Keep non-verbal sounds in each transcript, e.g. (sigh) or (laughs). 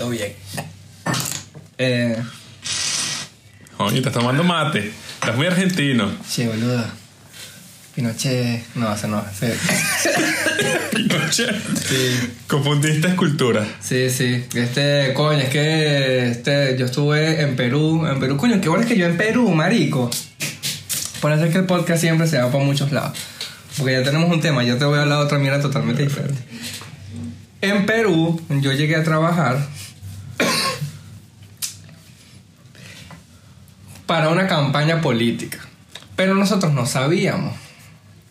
Siento bien. Eh, Coño, estás tomando mate. Estás muy argentino. che, boludo. Pinochet. No, ese no. ese- (laughs) Pinochet. Sí, Confundiste escultura. sí, sí. Este, coño, es que este, yo estuve en Perú. En Perú, coño, qué bueno es que yo en Perú, marico. Por eso es que el podcast siempre se va por muchos lados. Porque ya tenemos un tema, yo te voy a hablar de otra mierda totalmente diferente. En Perú, yo llegué a trabajar para una campaña política. Pero nosotros no sabíamos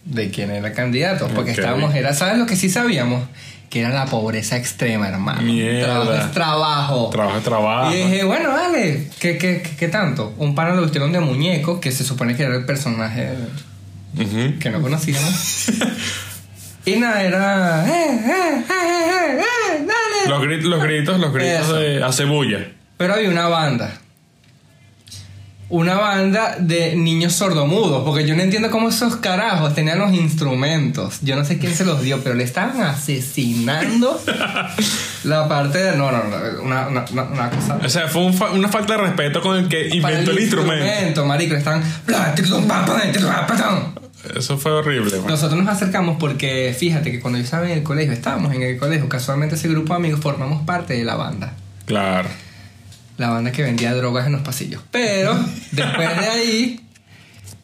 de quién era el candidato. Porque Ok. estábamos, era, ¿sabes lo que sí sabíamos? Que era la pobreza extrema, hermano. Mierda. Trabajo es trabajo. Trabajo es trabajo. Y dije, bueno, dale, ¿qué, qué, qué, qué tanto? Un pana lo vistieron de muñeco, que se supone que era el personaje que no conocíamos. (laughs) y nada, era. ¡Eh, eh, eh! Los gritos, los gritos, los gritos Eso. de acebulla. Pero había una banda. Una banda de niños sordomudos. Porque yo no entiendo cómo esos carajos tenían los instrumentos. Yo no sé quién se los dio, pero le estaban asesinando (laughs) la parte de. No, no, no. Una, una, una- cosa. O sea, fue un fa- una falta de respeto con el que inventó el, instrumento. marico, le estaban. Eso fue horrible. man. Nosotros nos acercamos porque fíjate que cuando yo estaba en el colegio, estábamos en el colegio, casualmente ese grupo de amigos formamos parte de la banda. Claro. La banda que vendía drogas en los pasillos. Pero (laughs) después de ahí,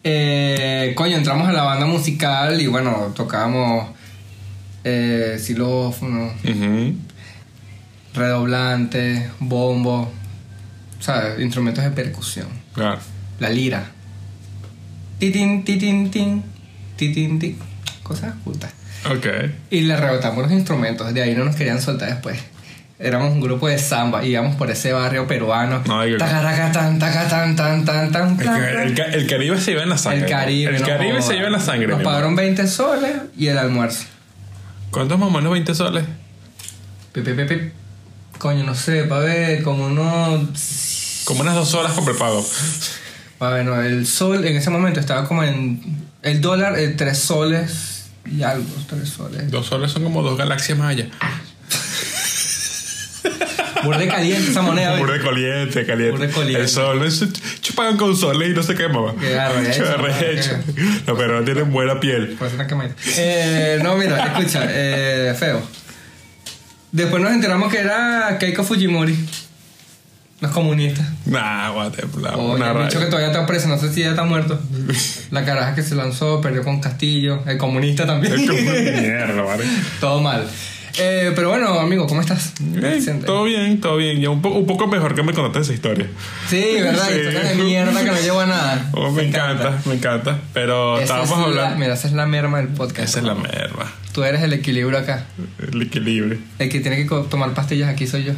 eh, coño, entramos a la banda musical y bueno, tocábamos eh, xilófono, Ujú. redoblante, bombo, ¿sabes? Instrumentos de percusión. Claro. La lira. Titin, titin, tin. Titin, tin. Cosas juntas. Ok. Y le rebotamos los instrumentos. De ahí no nos querían soltar después. Éramos un grupo de samba. Íbamos por ese barrio peruano. No, yo- tacatán, tan, tan, tan, El, tan, ca- tan. el ca- el Caribe se lleva en la sangre. El Caribe. El Caribe se lleva en la sangre. Nos pagaron hermano. 20 soles y el almuerzo. ¿Cuántos más o menos 20 soles? Pi. Coño, no sé, pa' ver, como unos. Como unas dos horas con prepago. Bueno, el sol en ese momento estaba como en. El dólar, eh, 3 soles y algo, 3 soles. Dos soles son como dos galaxias más allá. Burde caliente esa moneda. Burde caliente, caliente. Burde caliente. El sol, chupaban con soles y no se quemaba. Qué arrecho. No, pero no tienen buena piel. Por eso una quemadita. Eh, no, mira, escucha, eh, feo. Después nos enteramos que era Keiko Fujimori. Los comunistas. Nah, guate, la- O una el bicho que todavía está preso, no sé si ya está muerto. (laughs) La caraja que se lanzó, perdió con Castillo. El comunista también. Es como (laughs) mierda, ¿vale? Todo mal. Eh, pero bueno, amigo, ¿cómo estás? Bien, todo bien, todo bien. Ya un, poco un poco mejor que me contaste esa historia. Sí, ¿verdad? Sí. Historia de mierda que no llevo a nada. Oh, me, encanta, me encanta. Pero Esa estábamos es la- hablando. mira, esa es la merma del podcast. Esa es la merma. Tú eres el equilibrio acá. El equilibrio. El que tiene que tomar pastillas aquí soy yo.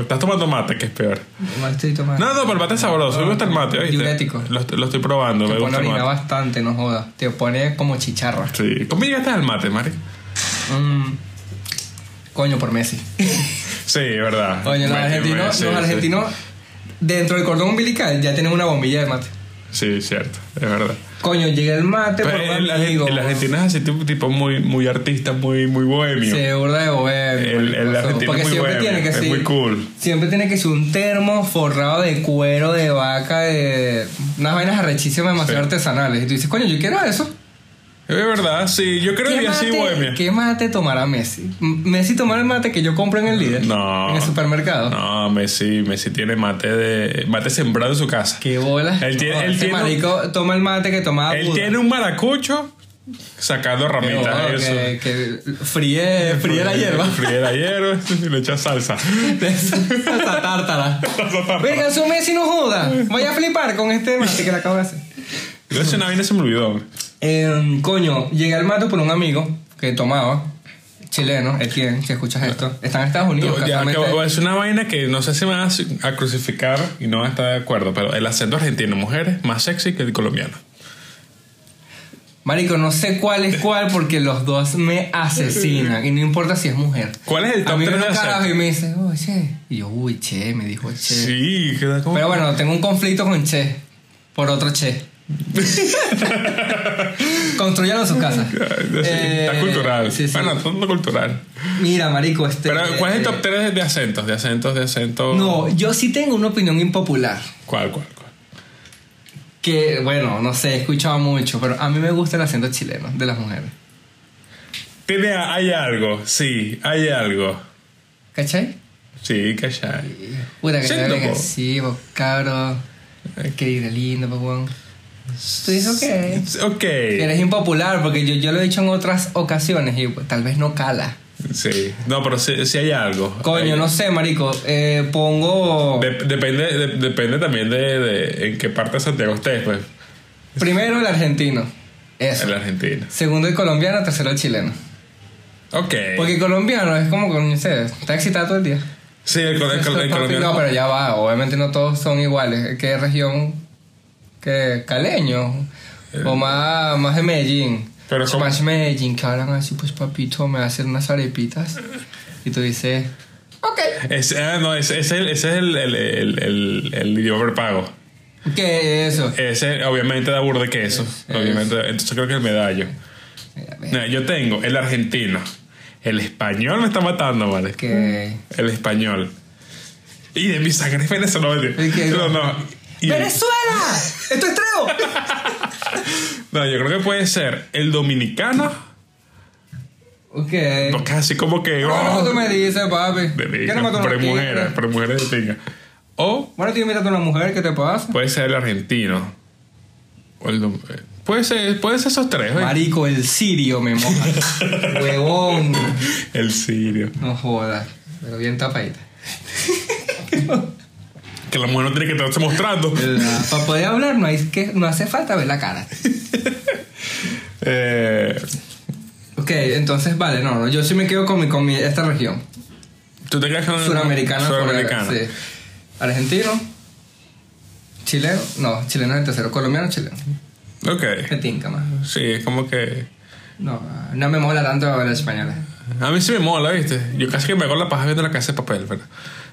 Estás tomando mate, que es peor. No estoy tomando. No, no, pero el mate es sabroso. Me gusta el mate, ¿oíste? Diurético. Lo, estoy- lo estoy probando, Te me pone gusta bastante, no jodas. Te pone como chicharra. Sí. ¿Cómo llegaste al mate, Mari? Mm. Coño, por Messi. (laughs) Sí, verdad. Coño, los argentinos, sí, los sí. argentinos dentro del cordón umbilical ya tienen una bombilla de mate. Sí, cierto, es verdad. Coño, llega el mate Pero por el, amigo. el, el argentino es así tipo, tipo muy, muy artista, muy, muy bohemio. Se burda de bohemio. El- el argentino Porque es muy siempre bohemio, tiene que es ser. muy cool. Siempre tiene que ser un termo forrado de cuero, de vaca, de. Unas vainas arrechísimas demasiado Sí. artesanales. Y tú dices, coño, yo quiero eso. Es verdad, sí. Yo creo que así bohemia. ¿Qué mate tomará Messi? ¿Messi tomará el mate que yo compro en el líder? No. En el supermercado. No, Messi, Messi tiene mate de mate sembrado en su casa. Qué bola. Él tiene- No, él ese tiene- marico toma el mate que tomaba Él Buda. tiene un maracucho sacando ramitas. bola, eso. que, que fríe, fríe la hierba. Fríe la hierba (laughs) y le echa salsa. Esa tártara. (laughs) Venga, su Messi no joda. Voy a flipar con este mate que le acabo de hacer. Una vaina se me olvidó. Eh, coño, llegué al mate por un amigo que tomaba, chileno, Etienne, si escuchas esto. Está en Estados Unidos. Ya, que casualmente. es una vaina que no sé si me vas a crucificar y no a estar de acuerdo, pero el acento argentino, mujeres, más sexy que el colombiano. Marico, no sé cuál es cuál porque los dos me asesinan. Y no importa si es mujer. ¿Cuál es el A top mí 3 viene de un carajo y me dice, uy, che. Y yo, uy, che, me dijo che. Sí, queda como. Pero bueno, tengo un conflicto con che. Por otro che. (laughs) Construyan en sus casas. Está Eh, cultural. sí, sí. Bueno, todo cultural. Mira, marico, este... Pero, ¿cuál es el eh, top 3 de acentos? De acentos, de acentos. No, yo sí tengo una opinión impopular. ¿Cuál, cuál, cuál? Que, bueno, no sé, he escuchado mucho, pero a mí me gusta el acento chileno de las mujeres. Tiene, hay algo, sí, hay algo. ¿Cachai? Sí, cachai. Puta que Sí, te loco. sí, vos, cabro. Que ir lindo, weón. Tú dices, ok. (laughs) Ok. Eres impopular, porque yo, yo lo he dicho en otras ocasiones y pues, tal vez no cala. Sí. No, pero sí, sí hay algo. Coño, Hay- no sé, marico. Eh, pongo. De- depende, de- depende también de, de en qué parte de Santiago estés, pues. Primero el argentino. Eso. En la Argentina. Segundo el colombiano, tercero el chileno. Ok. Porque el colombiano es como, no sé, está excitado todo el día. sí, el, el, el colombiano. (laughs) No, pero ya va, obviamente no todos son iguales. ¿Qué región? ¿Qué? Caleño. O más, más de Medellín. Eh. Pero ¿cómo? más Medellín, que hablan así, pues papito, me hacen unas arepitas. Y tú dices, ok. Ese, ah, no, ese, ese es el, ese es el, el, el, el, el idioma prepago. ¿Qué es eso? Ese, obviamente, da burro de queso. Es- Obviamente, entonces creo que el medallo. Mira, yo tengo el argentino. El español me está matando, ¿vale? Que... El español. Y de mi sangre es venezolano. ¿Y qué? No, no. Y- ¡Venezuela! ¡Esto es treo! (laughs) no, yo creo que puede ser el dominicano. ok. Porque así como que. ¿Cómo oh, tú me dices, papi? de ¿Qué pinga, no mujeres, pero mujeres de pinga. O Bueno, tú invitas a una mujer, ¿qué te pasa? puede ser el argentino. O el eh, puede ser, puede ser esos tres, ¿oye? Marico, el sirio me moja. (laughs) Huevón. El sirio. No jodas. Pero bien tapadita. (laughs) Que la mujer no tiene que estarse mostrando. (laughs) Para poder hablar no, hay que, no hace falta ver la cara. (laughs) Eh, Ok, entonces, vale, no, no. Yo sí me quedo con, mi, con mi, esta región. Tú te quedas con Suramericana. Suramericana. Sí. Argentino. Chileno. No, chileno es el tercero. Colombiano, chileno. Ok. Me tinca más. Sí, es como que. No, no me mola tanto la española. A mí sí me mola, ¿viste? Yo casi que me hago la paja viendo la casa de papel, ¿verdad?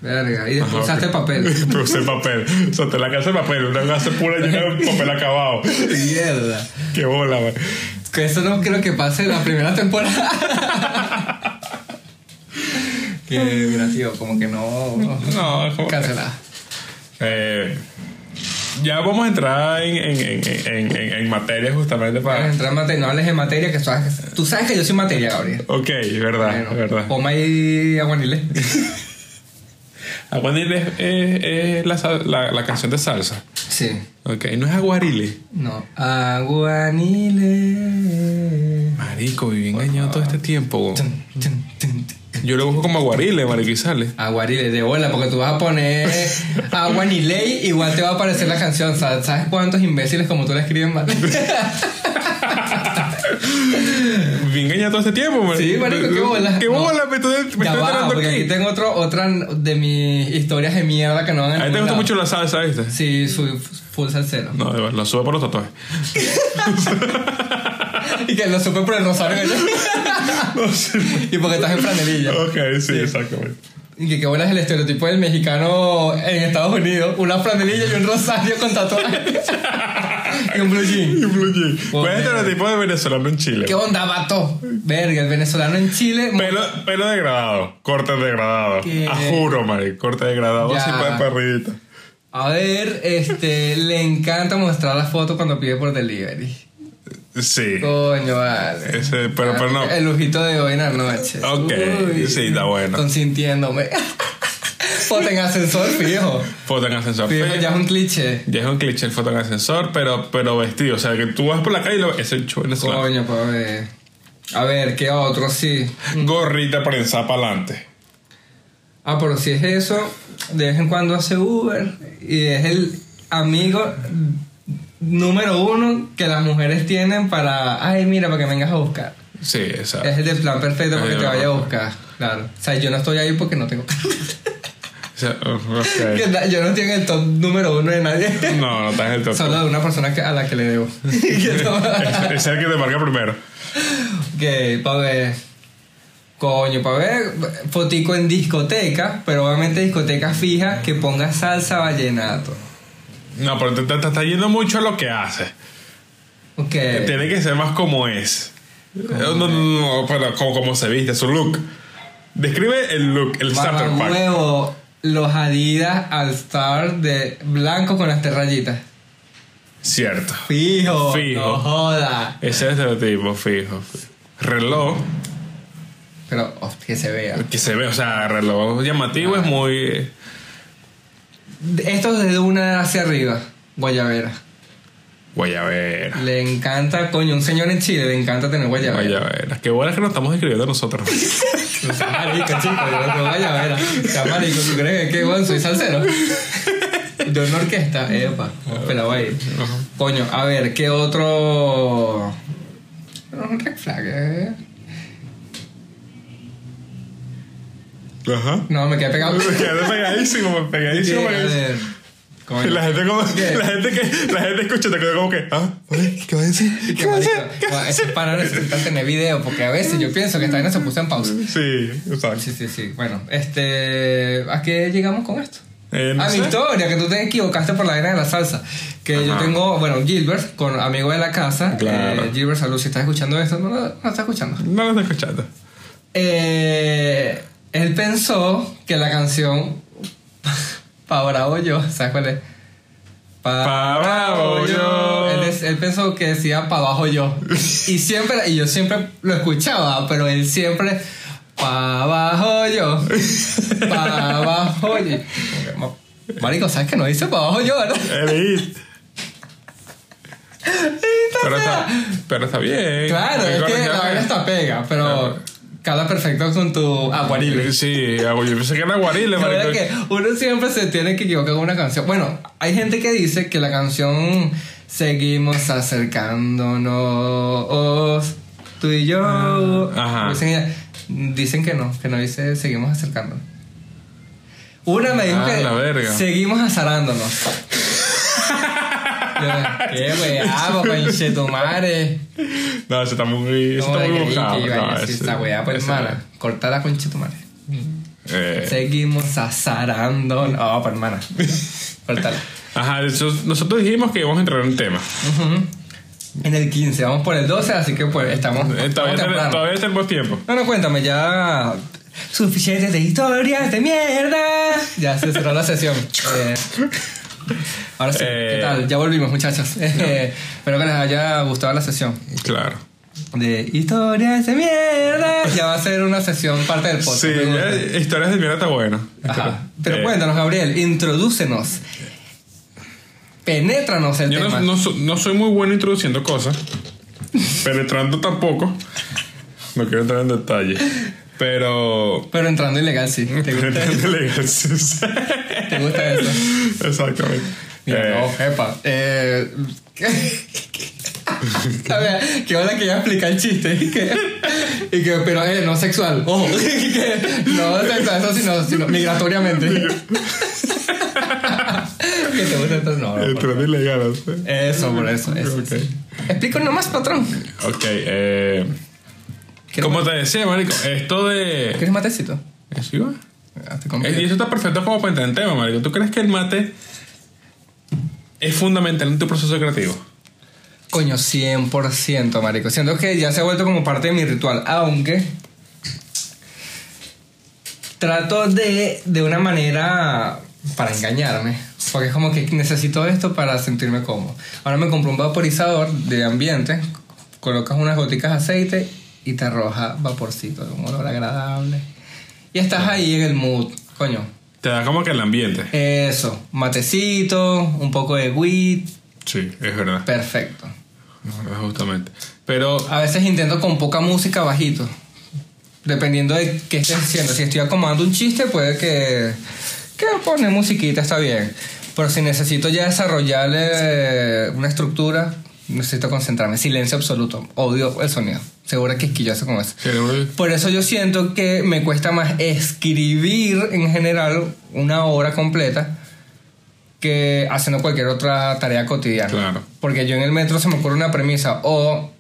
Verga. Y después usaste papel. Pero (laughs) usé papel. O sea, te la casa de papel, una casa pura llena de papel acabado. Mierda. Qué bola, man. Que eso no creo que pase la primera temporada. (laughs) que, mira, tío, como que no. No, como que- Cancelada. Eh, ya vamos a entrar en, en, en, en, en, en materia justamente Vamos a para. entrar en materia, no hables de materia, que tú sabes que, tú sabes que yo soy materia, Gabriel. Ok, verdad, Bueno, verdad. Poma y aguanile. (laughs) Aguanile es, es- es la, la, la canción de salsa. Sí. Ok, no es aguarile. No. Aguanile. Marico, viví engañado todo este tiempo. tun, tun, tun. Yo lo busco como aguarile, sale. Aguarile, de bola, porque tú vas a poner aguanile, igual te va a aparecer la canción. ¿Sabes ¿Sabes cuántos imbéciles como tú la escriben mal? (laughs) Engañado todo este tiempo, marico. Sí, marico, qué bola. Qué No. bola, me estoy, me ya estoy va, porque aquí aquí. tengo otro, otra de mis historias de mierda que no van a A ti te gusta mucho la salsa, ¿viste? Sí, soy full salsero. No, de verdad, lo sube por los tatuajes. (laughs) y que lo supe por el rosario que yo. (laughs) y porque estás en franelilla. ok, sí, exactamente. Y que qué bueno es el estereotipo del mexicano en Estados Unidos. Una franelilla y un rosario con tatuajes. (laughs) y un blue jean. Y Blue Jean. ¿Cuál es el Joder. estereotipo de venezolano en Chile? ¿Qué onda, vato? Verga, el venezolano en Chile. Pelo, pelo degradado, corte degradado. ¿Qué? A juro, marico, corte degradado, así para perrito. A ver, este, le encanta mostrar las fotos cuando pide por delivery. Sí. Coño, vale. Ese, pero, pero no. El lujito de hoy en la noche. Ok, sí, está bueno. Consintiéndome. (laughs) Foto en ascensor, fijo. Foto en ascensor. Fijo, Sí, ya es un cliché. ya es un cliché el foto en ascensor, pero, pero vestido. O sea, que tú vas por la calle y lo ves. Es el chulo. Coño, pues a ver. A ver, ¿qué otro? Sí. Gorrita prensada para adelante. Ah, pero si es eso, de vez en cuando hace Uber y es el amigo número uno que las mujeres tienen para, ay, mira, para que me vengas a buscar. Sí, exacto. Es el plan perfecto para que te vaya a buscar. Claro. O sea, yo no estoy ahí porque no tengo carro. (laughs) O sea, ok. Que na- Yo no estoy en el top número uno de nadie. No, no estás en el top. Solo de una persona que- a la que le debo. (laughs) (laughs) Es el que te marca primero. que, para ver. Coño, para ver. Fotico en discoteca, pero obviamente discoteca fija que ponga salsa vallenato. No, pero te, te- te está yendo mucho a lo que haces. Ok. Tiene que ser más como es. No, no, no, no, pero como, como se viste, su look. Describe el look, el starter Barba pack. huevo, los Adidas All Star de blanco con las tres rayitas. Cierto. Fijo. Fijo. No joda. Ese es el tipo, fijo. Reloj, Pero oh, que se vea. que se ve, o sea, reloj llamativo es muy. Esto es de una hacia arriba. Guayabera. Guayabera. Le encanta, coño, un señor en Chile le encanta tener guayabera. Guayabera. Qué bueno que nos estamos describiendo nosotros. (laughs) No seas marico, chico, yo no tengo guayabera. Sea marico, ¿tú crees que bueno, soy salsero? De una orquesta, epa, pero voy. Coño, a ver, ¿qué otro? No, Un red flag, eh. Ajá. No, me quedé pegado. Me quedé pegadísimo, (laughs) pegadísimo. La gente como, ¿Qué? la gente que, la gente escucha te queda como que, ah, ¿qué va a decir? Que, ¿Qué va a decir? no, Ese pana necesita tener video porque a veces yo pienso que esta vaina se puso en pausa. Sí, exacto. Sí, sí, sí. Bueno, este. ¿A qué llegamos con esto? Eh, no a mi historia, que tú te equivocaste por la vaina de la salsa. Que yo tengo, bueno, Gilbert, con amigo de la casa. Claro. Eh, Gilbert, salud, si estás escuchando esto, no, lo- no lo está escuchando. No lo estoy escuchando. Eh, él pensó que la canción (laughs) Pa' Bravo Yo, ¿sabes cuál es? Pa' bravo yo. Él, él pensó que decía Pa' abajo yo. Y siempre, y yo siempre lo escuchaba, pero él siempre Pa' abajo yo. Pa' abajo yo. Marico, ¿sabes que no dice Pa' abajo yo, verdad? Hit. (laughs) Pero está, pero está bien. Claro, es que la vaina está pega, pero Claro. Cada perfecto con tu aguarile. Sí, yo pensé que era guarile, La (laughs) verdad marico. que uno siempre se tiene que equivocar con una canción. Bueno, hay gente que dice que la canción Seguimos acercándonos, tú y yo. Ah, ajá. Dicen, dicen que no, que no dice Seguimos acercándonos. Una me dijo Ah, que seguimos azarándonos. (laughs) (laughs) Qué weá, conche tu madre. No, eso está muy, eso está muy buscado. que iba a No, decir esa weá, pues hermana. Corta la concha tu madre. eh, Seguimos azarando. No, pues hermana. Cortala. Ajá, nosotros dijimos que íbamos a entrar en un tema. En el 15, vamos por el 12, así que pues estamos. Eh, estamos todavía, tenemos- todavía tenemos tiempo. No, no, cuéntame, ya. Suficientes de historias de mierda. Ya se cerró la sesión. (laughs) Eh, ahora sí, Eh. ¿qué tal? Ya volvimos, muchachos. (laughs) Eh, espero que les haya gustado la sesión Claro. de historias de mierda. Ya va a ser una sesión parte del podcast. Sí, ya, historias de mierda está bueno. Ajá. Pero Eh, cuéntanos, Gabriel, introdúcenos. Penétranos el Yo no, tema. no so- no soy muy bueno introduciendo cosas, penetrando tampoco. No quiero entrar en detalle. Pero. Pero entrando ilegal, sí. (laughs) ¿Te gusta, Penetrando elegancias. (laughs) ¿Te gusta eso? Exactamente. Mira, Eh, no, jefa. Eh, (laughs) a ver, que ahora que ya explica el chiste. Y que, y que, pero eh, no sexual. Ojo. Y que, no sexual, eso sino, sino migratoriamente. que te gusta entonces, no. no, Entrando ilegal. Eso, por eso. eso sí. Explícanos nomás, patrón. Ok, eh. ¿Quieres, Como te decía, Marico, esto de. ¿Quieres matecito? Comí. Eh, Y eso está perfecto como para entrar en tema, Marico. ¿Tú crees que el mate es fundamental en tu proceso creativo? Coño, 100%, marico. Siento que ya se ha vuelto como parte de mi ritual. Aunque trato de, de una manera para engañarme. Porque es como que necesito esto para sentirme cómodo. Ahora me compré un vaporizador de ambiente. Colocas unas goticas de aceite y te arroja vaporcito. Un olor agradable. Y estás ahí en el mood. Coño. Te da como que el ambiente. Eso. Matecito, un poco de weed. Sí, es verdad. Perfecto. Justamente. Pero A veces intento con poca música bajito. Dependiendo de qué estés haciendo. Si estoy acomodando un chiste, puede que. que poner musiquita está bien. Pero si necesito ya desarrollarle una estructura, necesito concentrarme. Silencio absoluto. Odio el sonido. Seguro que quisquilloso con eso. Por eso yo siento que me cuesta más escribir en general una obra completa que haciendo cualquier otra tarea cotidiana. Claro. Porque yo en el metro se me ocurre una premisa o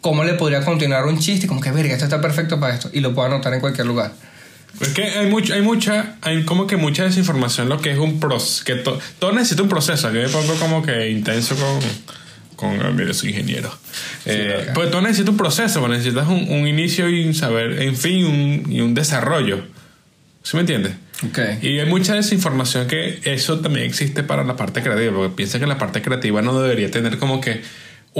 cómo le podría continuar un chiste, como que verga, esto está perfecto para esto y lo puedo anotar en cualquier lugar. Es que hay mucho, hay mucha, hay como que mucha desinformación lo que es un proceso, que to- todo necesita un proceso. Yo me pongo como que intenso con, con ah, mire, soy ingeniero. Eh, pues tú necesitas un proceso, pues necesitas un, un inicio y un saber, en fin, un, y un desarrollo. ¿Sí me entiendes? Ok. Y hay mucha desinformación que eso también existe para la parte creativa, porque piensa que la parte creativa no debería tener como que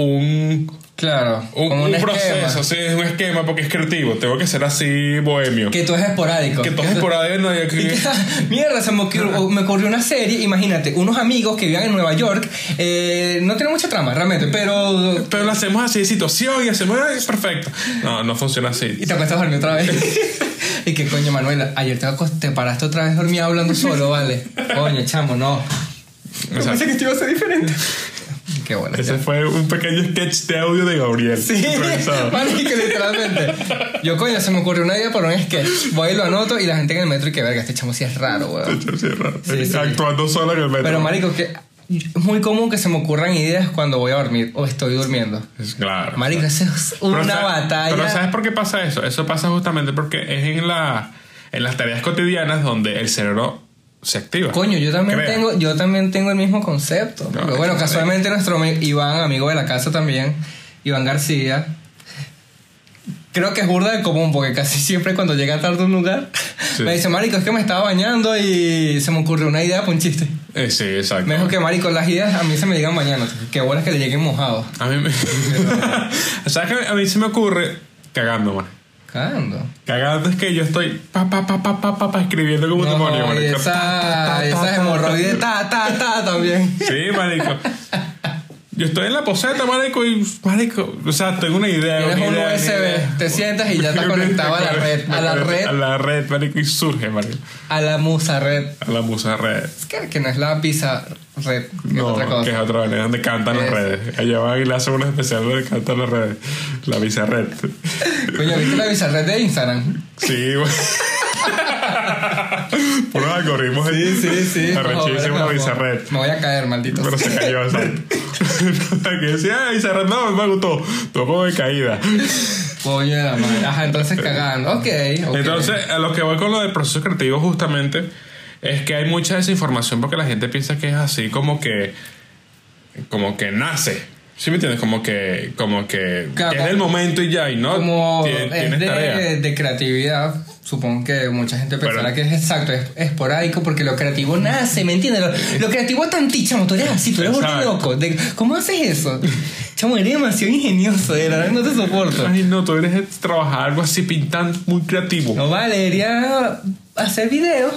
un, Claro. un, proceso, sí, un esquema, porque es creativo. Tengo que ser así bohemio. Que todo es esporádico. Que todo es por ahí, no (laughs) que... que, (laughs) mierda, se me ocurrió, me ocurrió una serie, imagínate, unos amigos que vivían en Nueva York, eh, no tiene mucha trama realmente, pero... Pero lo hacemos así de situación y hacemos "Ay, perfecto. No, no funciona así. Y te acuestas a dormir otra vez. (laughs) y que coño, Manuela, ayer te, te paraste otra vez dormida hablando solo, ¿vale? Coño, chamo, no. Pensé que esto iba a ser diferente. Qué bueno. ese fue un pequeño sketch de audio de Gabriel. Sí, marico, (laughs) literalmente. Yo, coño, se me ocurrió una idea para un sketch. Voy y lo anoto y la gente en el metro y que verga, este chamo sí es raro, weón. Sí, raro. Sí, sí. Actuando solo en el metro. Pero, marico, que es muy común que se me ocurran ideas cuando voy a dormir o estoy durmiendo. Es claro. Marico, eso es una batalla. Pero ¿sabes por qué pasa eso? Eso pasa justamente porque es en, la, en las tareas cotidianas donde el cerebro se activa. Coño, yo también tengo, yo también tengo el mismo concepto. No, Pero bueno, es- casualmente nuestro Iván, amigo de la casa también, Iván García, creo que es burda de común, porque casi siempre cuando llega tarde a un lugar, Sí. me dice, Marico, es que me estaba bañando y se me ocurrió una idea para un chiste. Eh, sí, exacto. Me dijo que, Marico, las ideas a mí se me llegan mañana. Qué bueno es que le lleguen mojados. A mí me... (laughs) ¿Sabes que a mí se me ocurre cagando, man? Cagando. Cagando es que yo estoy pa pa pa pa pa pa, pa, escribiendo como demonio, No, marico. Ta, esa, ta, ta, esa hemorroide ta, ta, ta también. Sí, marico. Yo estoy en la poseta, marico, y marico, o sea, tengo una idea. Tienes una un idea, una USB, te sientas y ya estás (laughs) conectado a la red, a la red, A la red, marico, y surge, marico. a la musa red. A la musa red. Es que, que no es la pizza red, que No, es otra cosa. que es otra vaina, donde cantan las Es. redes. Allá van y le hacen un especial donde cantan las redes. La visa red. (laughs) Coño, ¿viste la pizza red de Instagram? Sí, güey. (laughs) Puros algoritmos. sí. Arrechísimo No, la visa no, red. Me voy a caer, maldito. Pero se cayó, exacto. (laughs) que decía, ay, se no, me gustó. Todo como de caída. Coño de la madre. Ajá, entonces cagando. Ok, ok. Entonces, a lo que voy con lo del proceso creativo justamente es que hay mucha desinformación porque la gente piensa que es así como que como que nace. ¿Sí me entiendes? Como que como que, Claro, es del momento y ya y no Como Tien- es tienes tarea. de, creatividad, supongo que mucha gente pensará Pero- que es exacto, es esporádico porque lo creativo nace, ¿me entiendes? Lo, lo creativo es tan ti, chamo, tú eres así, tú eres un loco. De- ¿Cómo haces eso? (laughs) Chamo, eres demasiado ingenioso, de verdad no te soporto. Ay, no, tú eres trabajar algo así pintando muy creativo. No vale, debería hacer videos.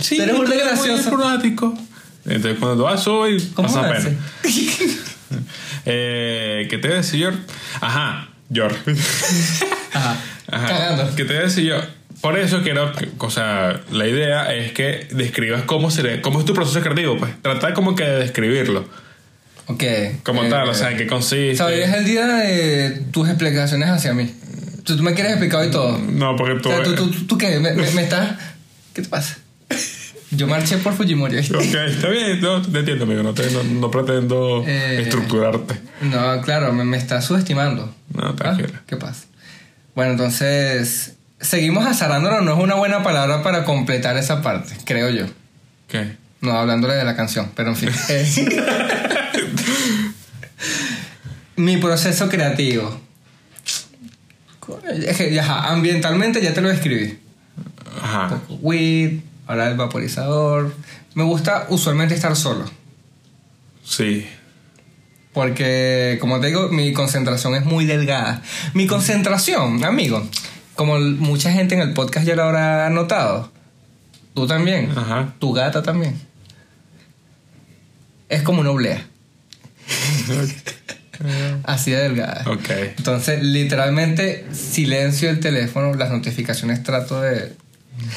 sí, tú eres muy gracioso. esporádico. Entonces, cuando tú vas hoy, ¿Cómo pasa haces? pena. (laughs) (laughs) Eh, ¿Qué te voy a decir, George? Ajá, George. (laughs) Ajá, Ajá. cagando. ¿Qué te voy a decir yo? Por eso quiero, o sea, la idea es que describas cómo, sería, cómo es tu proceso creativo, pues. Tratar como que de describirlo. Ok. Como eh, tal, o sea, en qué consiste. Hoy es el día de tus explicaciones hacia mí. Tú, tú me quieres explicar hoy todo. No, porque tú... O sea, ¿tú, tú, tú qué? ¿Me, me, me estás...? ¿Qué te pasa? Yo (laughs) marché por Fujimori. Ok, está bien, no, te entiendo, amigo. No, te- no, no pretendo Eh. estructurarte. No, claro, me, me estás subestimando. No, Ah, tranquilo. ¿Qué pasa? Bueno, entonces... Seguimos azarándonos. No es una buena palabra para completar esa parte, creo yo. ¿Qué? No, hablándole de la canción, pero en fin. (laughs) Eh, Mi proceso creativo. Es que, ajá, ambientalmente ya te lo describí. Ajá. Weed, ahora el vaporizador. Me gusta usualmente estar solo. Sí. Porque, como te digo, mi concentración es muy delgada. Mi concentración, amigo, como mucha gente en el podcast ya lo habrá notado, tú también, Ajá. tu gata también, es como una oblea. (laughs) Así de delgada. Ok. Entonces, literalmente, silencio el teléfono, las notificaciones trato de...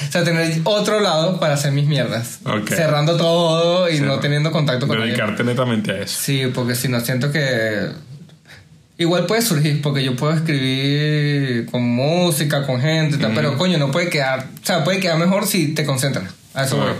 O sea, tener otro lado para hacer mis mierdas. Cerrando todo y no teniendo contacto con nadie. Dedicarte netamente a eso. Sí, porque si no siento que... Igual puede surgir, porque yo puedo escribir con música, con gente, tal, pero coño, no puede quedar... O sea, puede quedar mejor si te concentras. A eso voy.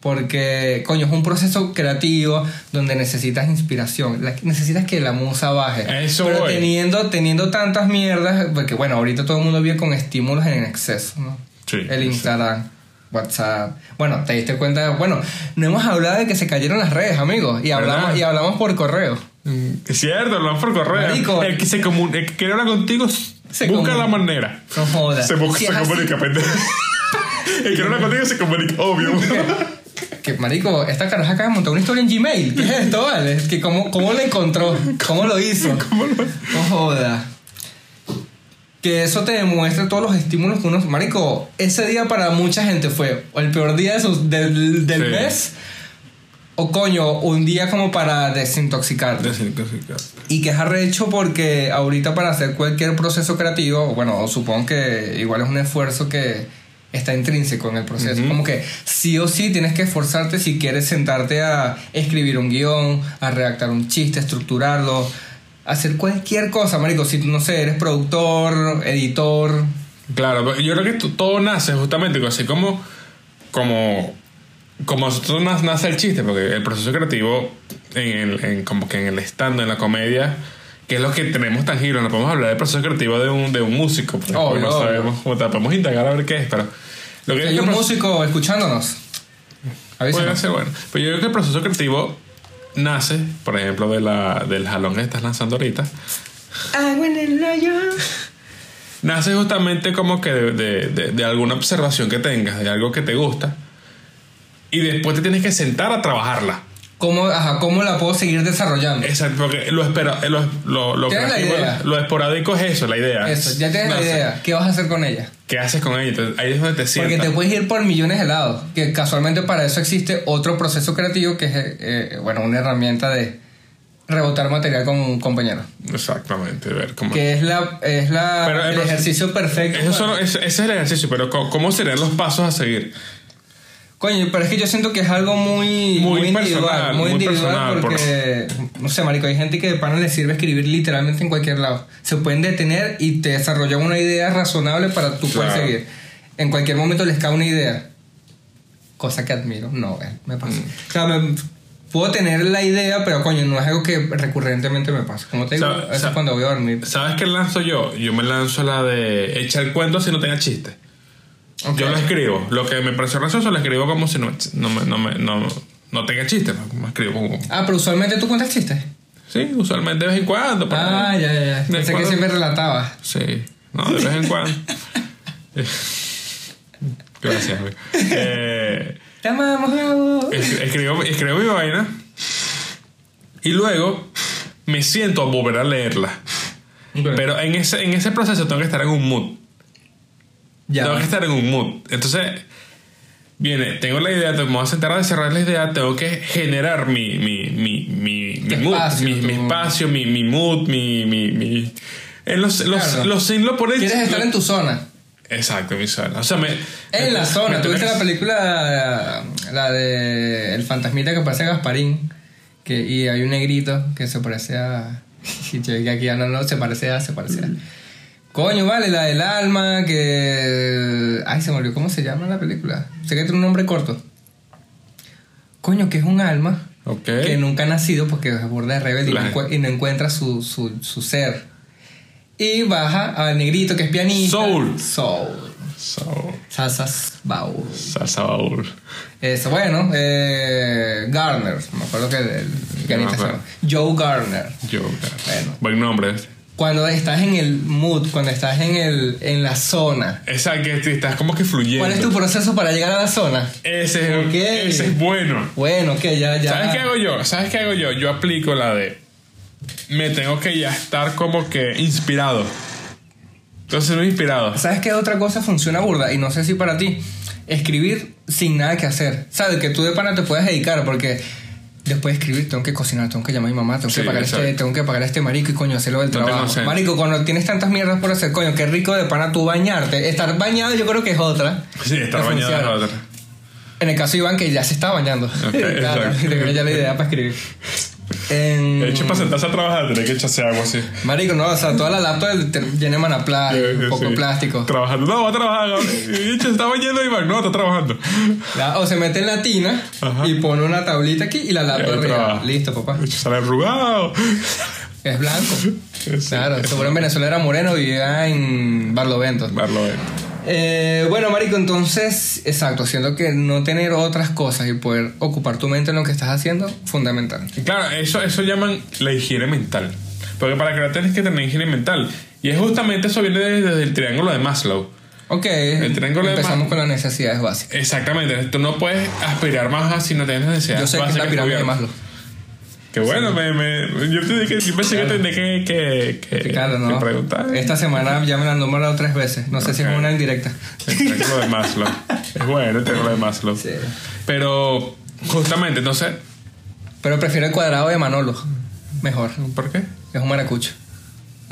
Porque, coño, es un proceso creativo donde necesitas inspiración. La- necesitas que la musa baje. Eso Pero voy. teniendo, teniendo tantas mierdas, porque bueno, ahorita todo el mundo vive con estímulos en exceso, ¿no? Sí, El sí. Instagram, WhatsApp. Bueno, te diste cuenta, bueno, no hemos hablado de que se cayeron las redes, amigos, y hablamos, ¿Verdad? y hablamos por correo. Mm, Es cierto, lo dan por correo. Marico. El que, se comun- el que quiere hablar contigo Se busca comunica. la manera. No jodas. Se, busca, Si se comunica, pendejo. el que quiere hablar contigo se comunica, obvio. (laughs) Que, marico, esta caraja acaba de montar una historia en Gmail. ¿Qué es esto, vale? Que cómo, ¿Cómo lo encontró? ¿Cómo lo hizo? (laughs) No joda. Que eso te demuestra todos los estímulos que uno... Marico, ese día para mucha gente fue o el peor día de sus- del, del Sí. mes o coño, un día como para desintoxicarte. Y que es arrecho porque ahorita para hacer cualquier proceso creativo, bueno, supongo que igual es un esfuerzo que está intrínseco en el proceso. Como que sí o sí tienes que esforzarte si quieres sentarte a escribir un guion, a redactar un chiste, estructurarlo, hacer cualquier cosa, marico. Si tú, no sé, eres productor, editor, Claro, yo creo que todo nace justamente así como como como nosotros nace el chiste, porque el proceso creativo en el, en como que en el stand en la comedia, que es lo que tenemos tangible, no podemos hablar del proceso creativo de un, de un músico, porque Obvio, no sabemos, como tal, podemos indagar a ver qué es, pero lo que hay es un el músico escuchándonos. Avísanos. ser bueno. Pero yo creo que el proceso creativo nace, por ejemplo, de la, del jalón que estás lanzando ahorita. Nace justamente como que de, de- de- de alguna observación que tengas, de algo que te gusta. Y después te tienes que sentar a trabajarla. ¿Cómo, ajá, ¿Cómo la puedo seguir desarrollando? Exacto, porque lo, espera, lo, lo, lo Tienes la idea. lo esporádico es eso, la idea. Eso, ya tienes la Nace. idea. ¿Qué vas a hacer con ella? ¿Qué haces con ella? Entonces, ahí es donde te Porque sientas. te puedes ir por millones de lados. Que casualmente para eso existe otro proceso creativo que es, eh, bueno, una herramienta de rebotar material con un compañero. Exactamente, ver cómo... Que es la, es la Pero, el pero- ejercicio perfecto. Eso para- solo- ese ese es el ejercicio, pero ¿cómo, cómo serían los pasos a seguir? Coño, pero es que yo siento que es algo muy, Muy individual. personal, muy muy individual personal, por- porque, no sé, marico, hay gente que de pana le sirve escribir literalmente en cualquier lado. Se pueden detener y te desarrollan una idea razonable para tú poder Claro. seguir. En cualquier momento les cae una idea. Cosa que admiro. No, eh, me pasa. Mm. O sea, me- puedo tener la idea, pero coño, no es algo que recurrentemente me pasa. Como te digo, Sabe- eso es sabe- cuando voy a dormir. ¿Sabes qué lanzo yo? Yo me lanzo la de echar cuento si no tenga chiste. Yo lo escribo. Lo que me pareció gracioso lo escribo como si no, no, me- no, me- no, no tenga chiste. pues, Me escribo como... Ah, pero usualmente tú cuentas chistes. Sí, usualmente de vez en cuando. Ah, ya, ya, Pensé que cuando- siempre relataba. Sí. No, de vez en cuando. (laughs) Gracias, güey. Eh, Te amamos, Gabo. escribo, escribo mi vaina y luego me siento a volver a leerla. Pero en ese, en ese proceso tengo que estar en un mood. Ya. Tengo que estar en un mood. Entonces, viene, tengo la idea, me voy a sentar a desarrollar la idea, tengo que generar mi, mi, mi, mi, mi mood, espacio, mi, mi espacio, mi, mi mood, mi, mi, mi- en los, los, Claro. los signos por el- Quieres estar en tu zona. Exacto, mi zona. O sea, me. En la me- zona. me ¿Tú viste la película, la de El fantasmita que parece a Gasparín? Que, y hay un negrito que se parece a... (laughs) Y que aquí ya no, no, se parece a, se parece a... Coño, vale, la del alma, que... Ay, se me olvidó, ¿cómo se llama la película? Sé que tiene un nombre corto. Coño, que es un alma que nunca ha nacido porque es burda de rebelde y, no y encuentra su, su, su ser. Y baja al negrito que es pianista. Soul. Soul. So, Sasas Baul. salsa baúl. Eso, bueno, eh, Garner. Me acuerdo que el pianista se acuerdo. llama. Joe Garner. Yo, Bueno. Buen nombre. Cuando estás en el mood, cuando estás en, el, en la zona. Exacto, que estás como que fluyendo. ¿Cuál es tu proceso para llegar a la zona? Ese, es- Ok. ese es bueno. Bueno, que ya, ya. ¿Sabes qué hago yo? ¿Sabes qué hago yo? Yo aplico la de. Me tengo que ya estar como que inspirado. Entonces, no inspirado. ¿Sabes qué otra cosa funciona burda? Y no sé si para ti. Escribir sin nada que hacer. ¿Sabes? Que tú de pana te puedes dedicar porque después de escribir tengo que cocinar, tengo que llamar a mi mamá, tengo, Sí, que, pagar exacto. este, tengo que pagar a este marico y coño, hacerlo del No trabajo. Marico, cuando tienes tantas mierdas por hacer, coño, qué rico de pana tú bañarte. Estar bañado yo creo que es otra. Sí, estar bañado es otra. En el caso de Iván, que ya se está bañando. claro, (laughs) tengo ya la idea para escribir. En- De hecho, para sentarse a trabajar, tenés que echarse agua así. Marico, no, o sea, toda la laptop te- llena de manapla, un poco Sí. plástico. Trabajando. No, va a trabajar. Y dicho, está bañando Iván. No, está trabajando. La- o se mete en la tina Ajá. y pone una tablita aquí y la Y laptop arriba. Listo, papá. De hecho, sale arrugado. Es blanco. Sí, Claro, seguro en Venezuela era moreno, vivía en Barlovento. Verlo, eh. Bueno, Marico, entonces, exacto, siento que no tener otras cosas y poder ocupar tu mente en lo que estás haciendo, fundamental. Claro, eso, eso llaman la higiene mental. Porque para crear tienes que tener higiene mental. Y es justamente eso viene desde, el triángulo de Maslow. Ok, triángulo de empezamos con las necesidades básicas. Exactamente. Tú no puedes aspirar más a si no tienes necesidades Yo sé que es la básicas pirámide de. Maslow. Qué bueno, me, me, yo, te dije, yo pensé que tendría que, que, que, Claro, ¿no? que preguntar. Esta semana ya me la han nombrado tres veces. No sé si es una indirecta. El triángulo de Maslow. (laughs) Es bueno el triángulo de Maslow. Sí. Pero, justamente, entonces, Pero prefiero el cuadrado de Manolo. Mejor. ¿por qué? Es un maracucho.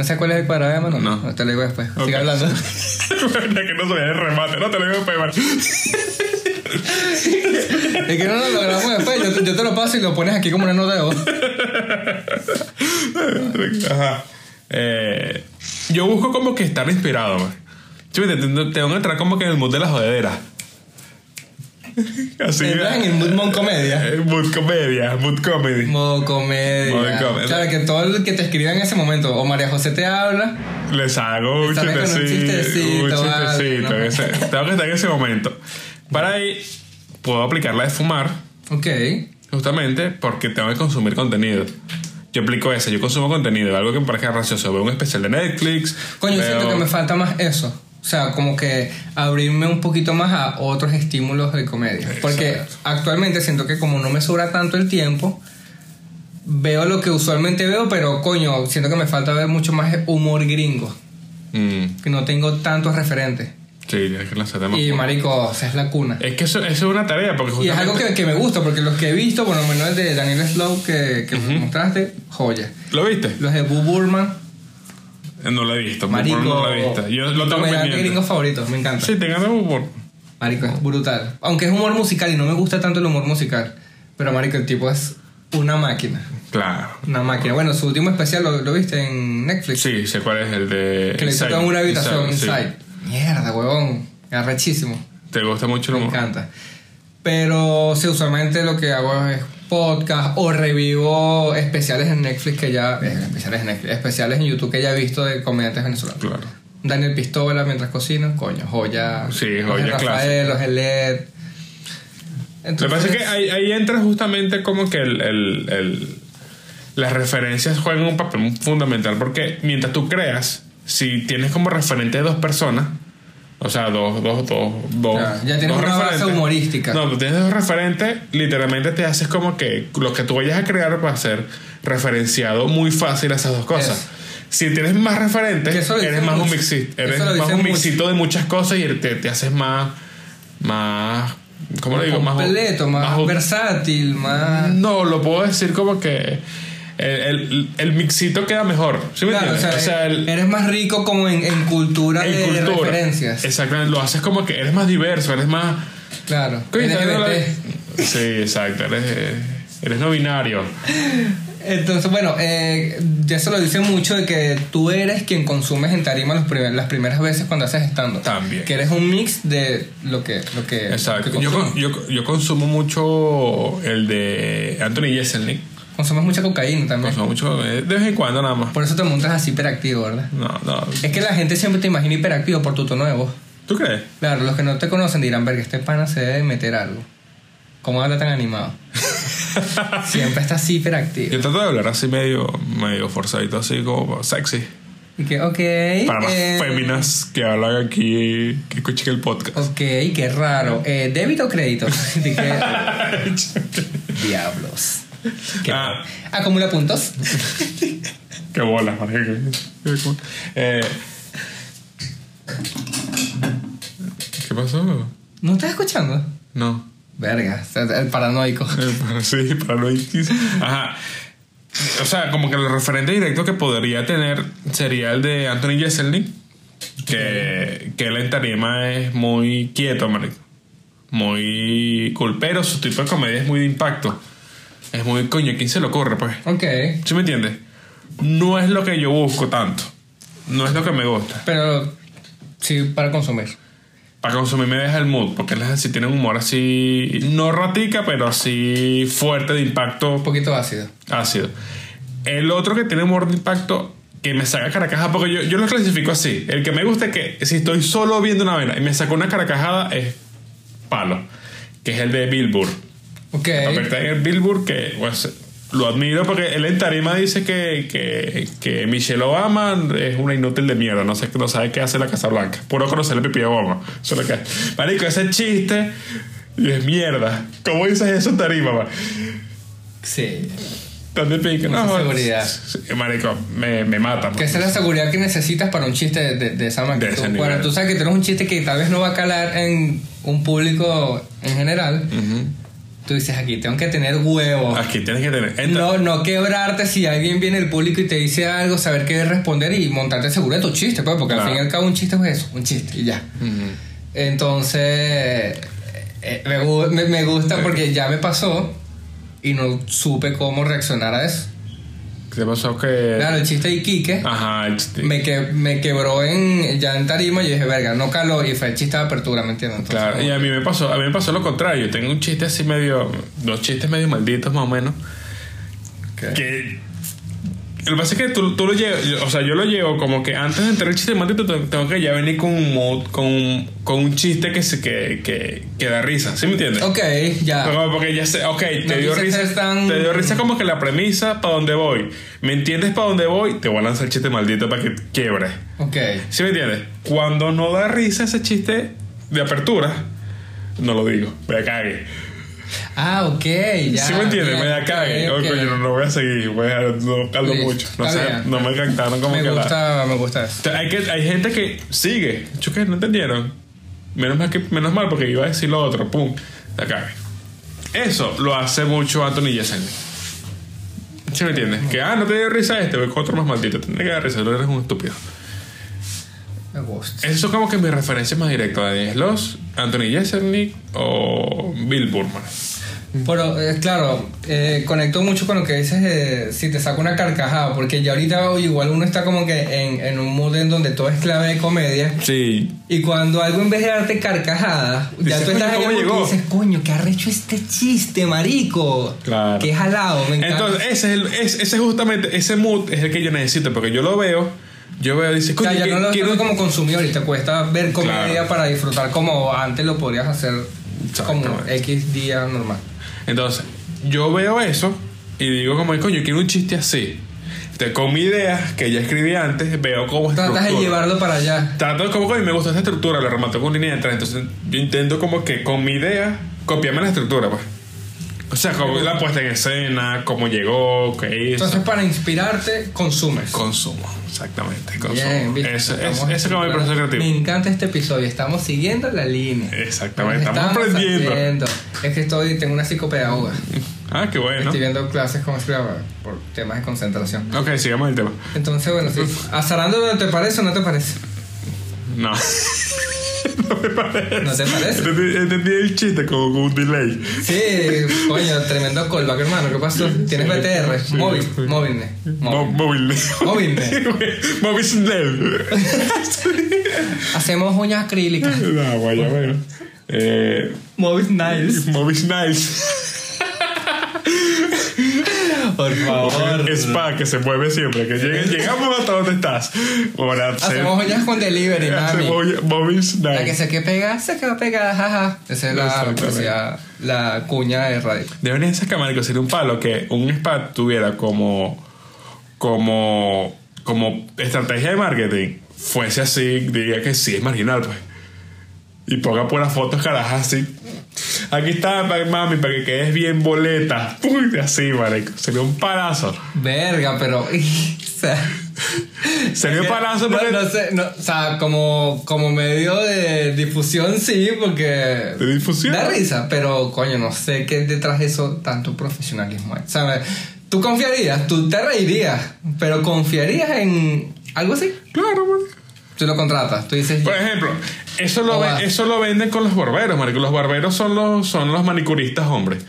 ¿No sabes cuál es el cuadrado de Manolo? No. Te lo digo después. Ok. Sigue hablando. (laughs) que no sabía el remate, no te lo digo pegar. (laughs) Es que no lo logramos después. Yo, te- yo te lo paso y lo pones aquí como una nota de voz. Ajá. Eh, yo busco como que estar inspirado, man. Sí, me entiendes? tengo que entrar como que en el mood de la jodedera. (laughs) Así. En el mood mon comedia. Eh, Mood comedia, mood comedy. Modo comedia. Modo comedia. Claro, que todo el que te escriba en ese momento, o María José te habla, Les hago un con un chistecito. chistecito, Un vale, chistecito. ¿no? tengo que estar en ese momento. Para ahí, puedo aplicar la de fumar, ok. justamente porque tengo que consumir contenido. Yo aplico ese, yo consumo contenido, algo que me parezca gracioso. Veo un especial de Netflix. Coño, veo- siento que me falta más eso. O sea, como que abrirme un poquito más a otros estímulos de comedia. Porque actualmente siento que como no me sobra tanto el tiempo, veo lo que usualmente veo, pero coño, siento que me falta ver mucho más humor gringo. Mm, Que no tengo tantos referentes. sí, tienes que lanzarte más. Y marico, o sea, es la cuna. Es que eso, eso es una tarea, porque Y es algo que, que me gusta, porque los que he visto, por lo menos el de Daniel Slow que, que mostraste, joya. ¿Lo viste? Los de Boo Burman, No lo he visto, marico. no lo he visto. Yo lo tengo pendiente. gringo favorito, me encanta. Sí, tengan humor. Marico, es brutal. Aunque es humor musical y no me gusta tanto el humor musical. Pero, Marico, el tipo es una máquina. Claro. Una máquina. Bueno, su último especial lo, lo viste en Netflix. Sí, sé cuál es el de. Que le toca en una habitación, Inside, sí. Inside. Mierda, huevón. Arrechísimo. ¿Te gusta mucho el Me humor? encanta. Pero sí, usualmente lo que hago es podcast o revivo especiales en Netflix que ya. eh, especiales en Netflix, especiales en YouTube que ya he visto de comediantes venezolanos. Claro. Daniel Pistola mientras cocina, coño, joya. Sí, Los joya de Rafael, los de LED. Lo que pasa es que ahí, ahí entra justamente como que el, el- el- las referencias juegan un papel fundamental porque mientras tú creas, si tienes como referente dos personas, o sea, dos, dos, dos, dos. Ya, ya tienes dos una base humorística. No, tú tienes dos referentes, literalmente te haces como que lo que tú vayas a crear va a ser referenciado muy fácil a esas dos cosas. Si tienes más referentes, lo eres más un mixito, eres lo más un mucho. mixito de muchas cosas y te, te haces más, más, ¿cómo le digo? Más completo, más, más- versátil, más. no, lo puedo decir como que el, el, el mixito queda mejor. ¿Sí me Claro, o sea, el- eres más rico como en, en cultura en de cultura. referencias. Exactamente, lo haces como que eres más diverso, eres más. Claro. Coño, ¿sabes LGBT. la- Sí, exacto, eres, eh, eres no binario. Entonces, bueno, eh, ya se lo dice mucho de que tú eres quien consumes en tarima los primer- las primeras veces cuando haces estando. También. Que eres un mix de lo que, lo que, Exacto. lo que Yo, yo, yo consumo mucho el de Anthony Jeselnik. Consumes mucha cocaína también. Consumo mucho eh, de vez en cuando nada más. Por eso te montas así hiperactivo, ¿verdad? No, no. Es que la gente siempre te imagina hiperactivo por tu tono de voz. ¿Tú crees? Claro, los que no te conocen dirán, verga, este pana se debe meter algo. ¿Cómo habla tan animado? (laughs) Siempre está así hiperactivo. Yo trato de hablar así medio, medio forzadito, así como sexy. Y que, ok. Para las eh, féminas que hablan aquí, que escuchen el podcast. Ok, qué raro. Eh, ¿Débito o crédito? (laughs) (laughs) Diablos. ¿Qué? Ah. Acumula puntos. (laughs) Qué bola, marica. Eh, ¿Qué pasó? ¿No estás escuchando? No. Verga, el paranoico. (laughs) Para- sí, para no Ajá. O sea, como que el referente directo que podría tener sería el de Anthony Jeselnik. Que, que él en tarima es muy quieto, marico. Muy cool. Pero su tipo de comedia es muy de impacto. Es muy coño, ¿quién se le ocurre, pues? Ok. ¿Sí me entiendes? No es lo que yo busco tanto. No es lo que me gusta. Pero sí, para consumir. Para consumir me deja el mood, porque él sí tiene un humor así, no ratica, pero así fuerte de impacto Un poquito ácido. ácido. El otro que tiene humor de impacto que me saca carcajada, porque yo, yo lo clasifico así. El que me gusta es que si estoy solo viendo una vena y me saca una carcajada es palo, que es el de Billboard. Ok. Aparte en el Billboard que pues, lo admiro porque él en tarima dice que, que, que Michelle Obama es una inútil de mierda, no sé, no sabe qué hace la Casa Blanca. Puro conocerle pipí a Obama. Eso es lo que. Marico, ese chiste es mierda. ¿Cómo dices eso en tarima, man? Sí. ¿Dónde pica? No, seguridad. Marico, me, me mata. man. Que esa es la seguridad que necesitas para un chiste de, de- de esa magnitud. Bueno, tú sabes que tienes un chiste que tal vez no va a calar en un público en general. Ujú. Tú dices aquí, tengo que tener huevos. Aquí tienes que tener. entra- No, no quebrarte si alguien viene del público y te dice algo, saber qué responder y montarte seguro de tu chiste, pues, porque al fin y al cabo un chiste es eso, un chiste y ya. Entonces, eh, me gusta porque ya me pasó y no supe cómo reaccionar a eso. ¿Qué pasó? Que. Claro, el chiste de Iquique Ajá, el chiste. me, que, me quebró en, ya en tarima y yo dije, verga, no caló y fue el chiste de apertura, ¿me entiendes? Entonces, Claro, y a mí me pasó, a mí me pasó lo contrario. Tengo un chiste así medio, dos chistes medio malditos más o menos. ¿Qué? Que lo que pasa es que tú, tú lo llevas, o sea, yo lo llevo como que antes de entrar el chiste maldito te- tengo que ya venir con un mod, con, un- con un chiste que se que, que, que da risa, ¿sí me entiendes? Ok, ya. Porque ya sé, ok, te No dio risa, tan- te dio risa como que la premisa para dónde voy. ¿Me entiendes para dónde voy? Te voy a lanzar el chiste maldito para que quiebre. Ok. ¿Sí me entiendes? Cuando no da risa ese chiste de apertura, no lo digo, me cague. Ah, ok, ya. ¿Sí me entiendes? Me da cague. ok, Oh, ok. coño, no, no voy a seguir, voy a, no caldo Listo, mucho. No sé, bien. no me captaron como me que la. gusta, me gusta sea, Hay, que, hay gente que sigue. ¿Yo qué? ¿No entendieron? Menos mal, que, menos mal porque iba a decir lo otro. Pum. La cague. Eso lo hace mucho Anthony Jeselnik. ¿Sí me entiendes? Que, ah, no te dio risa este, voy con otro más maldito. Te tiene que dar risa, tú eres un estúpido. Me gusta. Eso como que mi referencia más directa. Daniel Sloss, Anthony Jeselnik o Bill Burman. Pero, eh, claro, eh, conecto mucho con lo que dices eh, si te saca una carcajada, porque ya ahorita igual uno está como que en, en un mood en donde todo es clave de comedia, Sí. y cuando algo en vez de darte carcajada, ya Dices, tú estás "Coño, en el ¿cómo mood que llegó?" dices, coño, qué arrecho este chiste, marico. Claro. Qué jalado, me encanta. Entonces, ese es, el, es- ese justamente, ese mood es el que yo necesito, porque yo lo veo, yo veo, dice, o sea, coño, ya que- no lo quiero- como consumidor y te cuesta ver comedia Claro. para disfrutar como antes lo podrías hacer como. X día normal. Entonces, yo veo eso y digo como, coño, quiero un chiste así. Entonces, con mi idea, que ya escribí antes, veo cómo Tratas de llevarlo para allá. Trato de como, coño, me gusta esta estructura, lo remato con línea de atrás. Entonces, yo intento como que con mi idea, copiarme la estructura, pues. O sea, como la puesta en escena, cómo llegó, qué hizo. Entonces, para inspirarte, consumes. Consumo, exactamente, consumo. Bien, bien. Eso, Estamos eso, eso como mi proceso Me creativo. encanta este episodio. Estamos siguiendo la línea. Exactamente, estamos aprendiendo. aprendiendo. Es que estoy, tengo una psicopedagoga. Ah, qué bueno. Estoy viendo clases con escriba por temas de concentración. Ok, sigamos el tema. Entonces, bueno, sí. (laughs) ¿Azarando no te parece o no te parece? No. (laughs) no me parece. ¿No te parece? Entendí, el chiste como con un delay. Sí, coño, tremendo callback, hermano. ¿Qué pasó? ¿Tienes BTR? sí, Móvil. sí. Móvil. Mo- Móvil. Móvil. (laughs) Móvil Snell. (laughs) Hacemos uñas acrílicas. No, guaya, bueno. Eh, Móvil Niles. Móvil Niles. (laughs) Por favor. Spa que se mueve siempre. Que llegue- llegamos hasta donde estás. Hacer- Hacemos uñas con delivery, mami. hacemos La que se quede pegada, se queda pegada, jaja. Esa es la, la cuña de radio. Deberían esas cámaras sería un palo que un spa tuviera como como como estrategia de marketing fuese así diría que sí es marginal pues y ponga puras fotos carajas así aquí está mami para que quedes bien boleta Uy, así marico sería un palazo Verga, pero. (laughs) o sea, sería un palazo no, no sé, no, o sea, como, como medio de difusión, sí, porque. de difusión Da risa, pero coño, no sé qué detrás de eso tanto profesionalismo hay. ¿Sabes? Tú confiarías, tú te reirías, pero confiarías en algo así. claro marico. Tú lo contratas, tú dices. por ejemplo eso lo, ven- eso lo venden con los barberos marico los barberos son los son los manicuristas hombres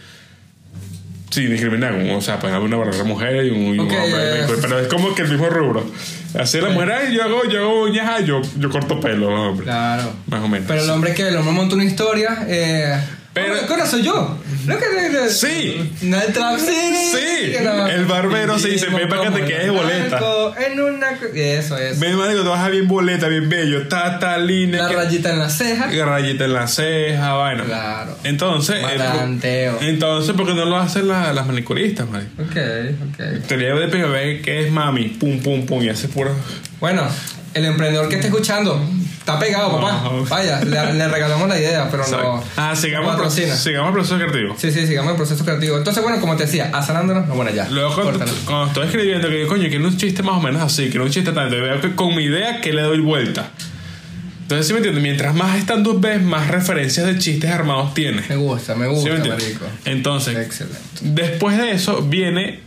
Sí, discriminar, o sea, pues haber una barbera mujer y un, y un Ok, hombre, pero- es como que el mismo rubro. Así la mujer, ay, yo hago, yo hago uñas, yo, yo corto pelo, los hombres. Claro. Más o menos. Pero el hombre que el hombre monta una historia, eh, Pero- ¿Qué hora soy yo? ¿No que Sí. No, el trap, sí. Sí. El barbero se dice, ven para que te quedes boleta. En una... Eso, eso. Ven, marico, te vas a bien boleta, bien bello. Tata, línea. La que- rayita en la ceja. rayita en la ceja, vaina. Claro. Entonces, Matanteo. entonces, ¿por qué no lo hacen la- las manicuristas, marico? Ok, ok. Teoría de PBB que es mami, pum, pum, pum, y hace puro. Bueno, el emprendedor que está escuchando está pegado, papá. Vaya, le, le regalamos la idea, pero no. Ah, sigamos, no sigamos el proceso creativo. Sí, sí, sigamos el proceso creativo. Entonces, bueno, como te decía, asanándonos. No, bueno, ya. Luego, cuando, estoy escribiendo, que digo, coño, quiero un chiste más o menos así, quiero un chiste tanto, veo que con mi idea que le doy vuelta. Entonces, ¿sí me entiendes? Mientras más stand-up ves, más referencias de chistes armados tienes. Me gusta, me ¿Sí gusta, me entiendes? marico. Entonces, Excelente. después de eso viene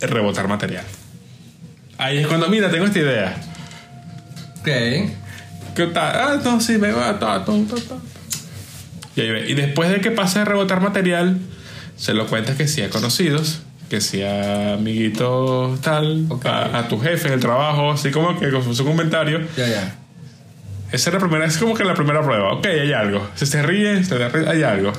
rebotar material. Ahí es cuando, mira, tengo esta idea. Ok. ¿Qué tal? Ah, no, sí, me va, ta, ta, ta. Y ahí ve. Y después de que pase a rebotar material, se lo cuentas que sí a conocidos, que sí a amiguitos tal, a, a tu jefe en el trabajo, así como que con su comentario. Ya, ya. Esa es la primera, es como que la primera prueba. Ok, hay algo. Si se ríen, se ríen, hay algo.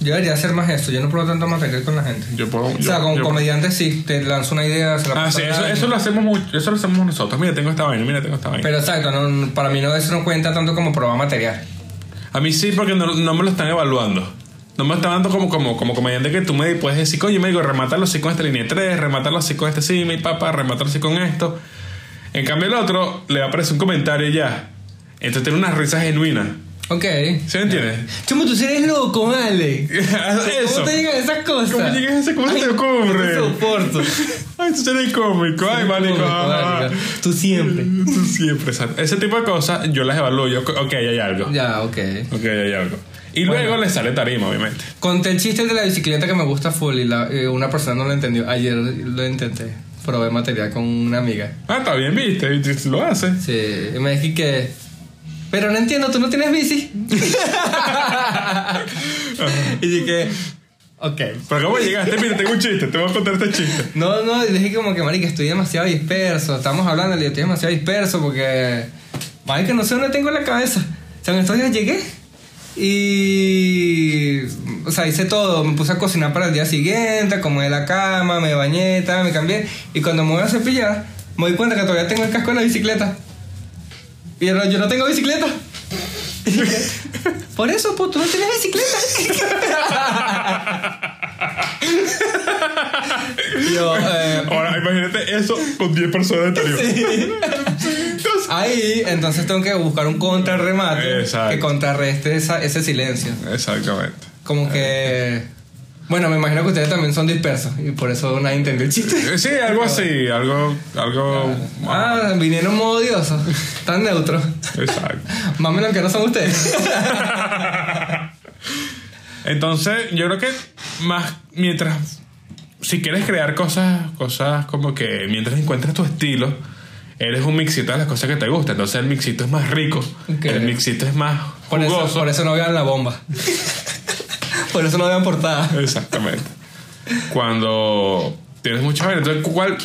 Yo debería hacer más esto. Yo no pruebo tanto material con la gente. Yo puedo. o sea, yo- con yo- comediantes sí. Te lanzo una idea, se la Ah, sí, eso, eso lo hacemos mucho, eso lo hacemos nosotros. Mira, tengo esta vaina, mira, tengo esta vaina. Pero exacto, no, para mí no eso no cuenta tanto como probar material. A mí sí, porque no, no me lo están evaluando. No me están dando como, como, como comediante que tú me puedes decir, coño, me digo, remátalo así con esta línea 3, remátalo así con este sí, mi papá, remátalo así con esto. En cambio, el otro le va a aparecer un comentario y ya. Entonces tiene una risa genuina. Ok. ¿Sí me entiendes? Chamo, tú eres loco, vale. Eso. (laughs) ¿Cómo te llegan esas cosas? ¿Cómo llegas a ese? ¿Cómo se te ocurre? No te soporto. (laughs) Ay, tú eres cómico. Ay, marico. Ah. Tú siempre. (laughs) Tú siempre. Ese tipo de cosas yo las evalúo. Yo, ok, hay algo. Ya, ok. Ok, hay algo. Y luego le sale tarima, obviamente. Conté el chiste de la bicicleta que me gusta full y la- eh, una persona no lo entendió. Ayer lo intenté. Probé material con una amiga. Ah, está bien, viste. Lo hace. Sí, y me dije que. Pero no entiendo, tú no tienes bici. (laughs) y dije, ok. Pero ¿cómo llegaste? Mira, tengo un chiste. Te voy a contar este chiste. No, no, y dije como que, marica, estoy demasiado disperso. Estamos hablando yo estoy demasiado disperso porque. Marica, no sé dónde tengo la cabeza. O sea, en estos días llegué y. O sea, hice todo. Me puse a cocinar para el día siguiente, acomodé la cama, me bañé, tal, me cambié. Y cuando me voy a cepillar, me doy cuenta que todavía tengo el casco de la bicicleta. Y yo, no- yo no tengo bicicleta. (laughs) Por eso, pues tú no tienes bicicleta. (laughs) yo, eh, Ahora, imagínate eso con 10 personas anteriores. Ahí, entonces tengo que buscar un contrarremate Exacto. que contrarreste esa- ese silencio. Exactamente. Como que. Bueno, me imagino que ustedes también son dispersos y por eso nadie entendió el chiste. Sí, algo así. Algo. Algo. Ah, vinieron modo odioso, tan neutro. Exacto. (laughs) Más menos que no son ustedes. (laughs) Entonces, yo creo que más mientras. Si quieres crear cosas, cosas como que mientras encuentres tu estilo, eres un mixito de las cosas que te gustan. Entonces, el mixito es más rico. El mixito es más Por eso, jugoso. por eso no vean la bomba. (laughs) por eso no vean portada. Exactamente. Cuando tienes mucha vaina. Entonces, ¿cuál,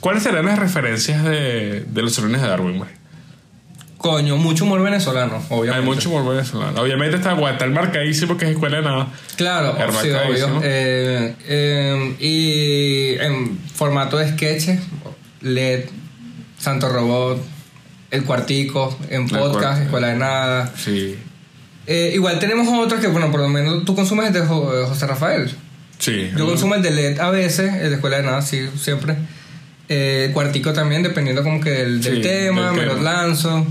¿cuáles serían las referencias de, de los salones de Darwin, güey? Coño, mucho humor venezolano, obviamente. Hay mucho humor venezolano. Obviamente está, está el marcadísimo que es escuela de nada. Claro, sí, obvio. Eh, eh, y en formato de sketches, LED, Santo Robot, El Cuartico, en podcast. Escuela de Nada. Sí. Eh, igual tenemos otros que, bueno, por lo menos tú consumes el de Jo- José Rafael. Sí. Yo consumo el de LED a veces, el de Escuela de Nada, sí, siempre. Eh, Cuartico también, dependiendo como que del, del Sí, tema, del me tema. los lanzo.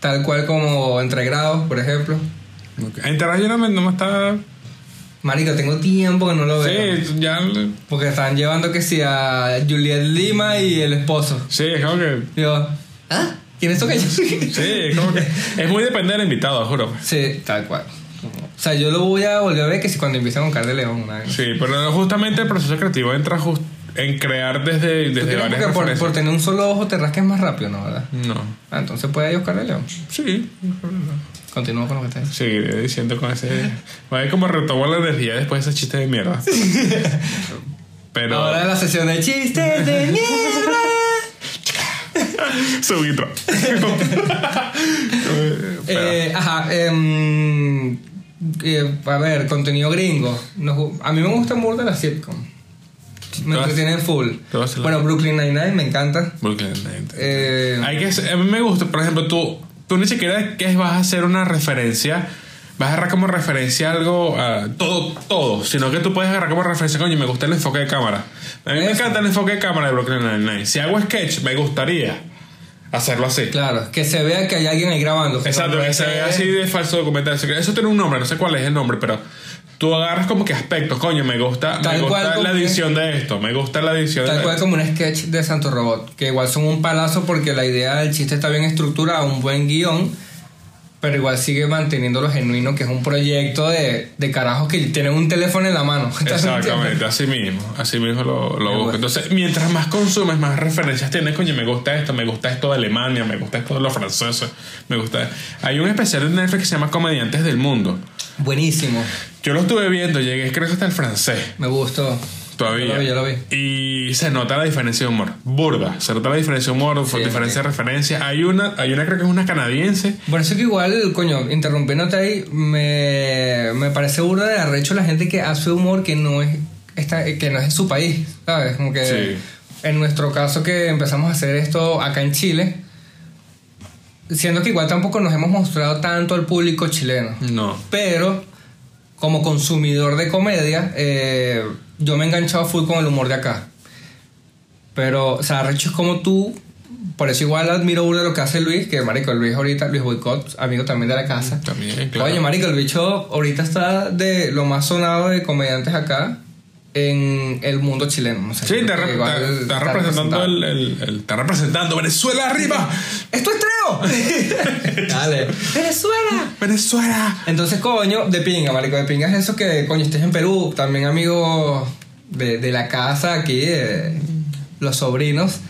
Tal cual como entre grados, por ejemplo. Ok. Interradio no me, no me está. Marico, tengo tiempo que no lo veo. Sí, ya. Porque están llevando que sí a Juliet Lima y el esposo. Sí, es como que. Digo, ¿ah? ¿Quiénes son ellos? Sí, es (laughs) como que. Es muy depende del invitado, juro. sí, tal cual. O sea, yo lo voy a volver a ver que si cuando empiezan con Car de León. Una vez. Sí, pero justamente el proceso creativo entra just- en crear desde, ¿Tú desde varias que por, tener un solo ojo te rasques más rápido, ¿no? ¿Verdad? No. Ah, entonces puede ir Oscar de León. Sí. Continúo con lo que está diciendo. Seguiré diciendo con ese. Va a ver cómo retomo la energía después de ese chiste de mierda. Pero. Ahora la sesión de chistes de mierda. (laughs) Su intro. (laughs) Eh, ajá, em, eh, a ver, contenido gringo. Nos- a mí me gusta mucho de la sitcom. Me entretienen full. las- Bueno, Brooklyn Nine-Nine me encanta. Brooklyn Nine-Nine. Eh, Hay que, a mí me gusta, por ejemplo, tú, tú ni siquiera que vas a hacer una referencia, vas a agarrar como referencia algo, ah, todo, todo, sino que tú puedes agarrar como referencia, coño, me gusta el enfoque de cámara. A mí me Eso. encanta el enfoque de cámara de Brooklyn Nine-Nine. Si hago sketch, me gustaría hacerlo así. claro, que se vea que hay alguien ahí grabando. que Exacto, que se vea así de falso documental. Eso tiene un nombre, no sé cuál es el nombre, pero tú agarras como que aspectos, coño, me gusta, me Tal gusta cual como la edición de esto, me gusta la edición Tal de cual como un sketch de Santo Robot, que igual son un palazo porque la idea del chiste está bien estructurada, un buen guion, pero igual sigue manteniendo lo genuino, que es un proyecto de, de carajos que tienen un teléfono en la mano. (laughs) Exactamente, así mismo, así mismo lo, lo busco. bueno. Entonces, mientras más consumes, más referencias tienes, coño, me gusta esto, me gusta esto de Alemania, me gusta esto de los franceses, me gusta... Hay un especial en Netflix que se llama Comediantes del Mundo. Buenísimo, Yo lo estuve viendo, llegué creo que hasta el francés. me gustó. Todavía. Yo lo vi, yo lo vi. Y se nota la diferencia de humor. Burda. Se nota la diferencia de humor, Sí, diferencia de referencia. Hay una, hay una creo que es una canadiense. Por eso que igual, coño, interrumpiéndote ahí, me, me parece burda de arrecho la gente que hace humor que no es esta, que no es de su país, ¿sabes? Como que Sí. en nuestro caso que empezamos a hacer esto acá en Chile, siendo que igual tampoco nos hemos mostrado tanto al público chileno. No. Pero como consumidor de comedia, eh, yo me he enganchado full con el humor de acá. Pero, o sea, arrecho es como tú. Por eso igual admiro burda lo que hace Luis, que marico, Luis ahorita, Luis Boicot, amigo también de la casa. También, claro. Oye, marico, el bicho ahorita está de lo más sonado de comediantes acá en el mundo chileno. No sé, Sí, está, rep- igual está- está representando el, el- el- está representando Venezuela arriba. ¡Esto (laughs) es Treo! (laughs) Dale. ¡Venezuela! Venezuela. Entonces, coño, de pinga, marico, de pinga es eso que, coño, estés en Perú, también amigos de, de la casa aquí, eh, los sobrinos,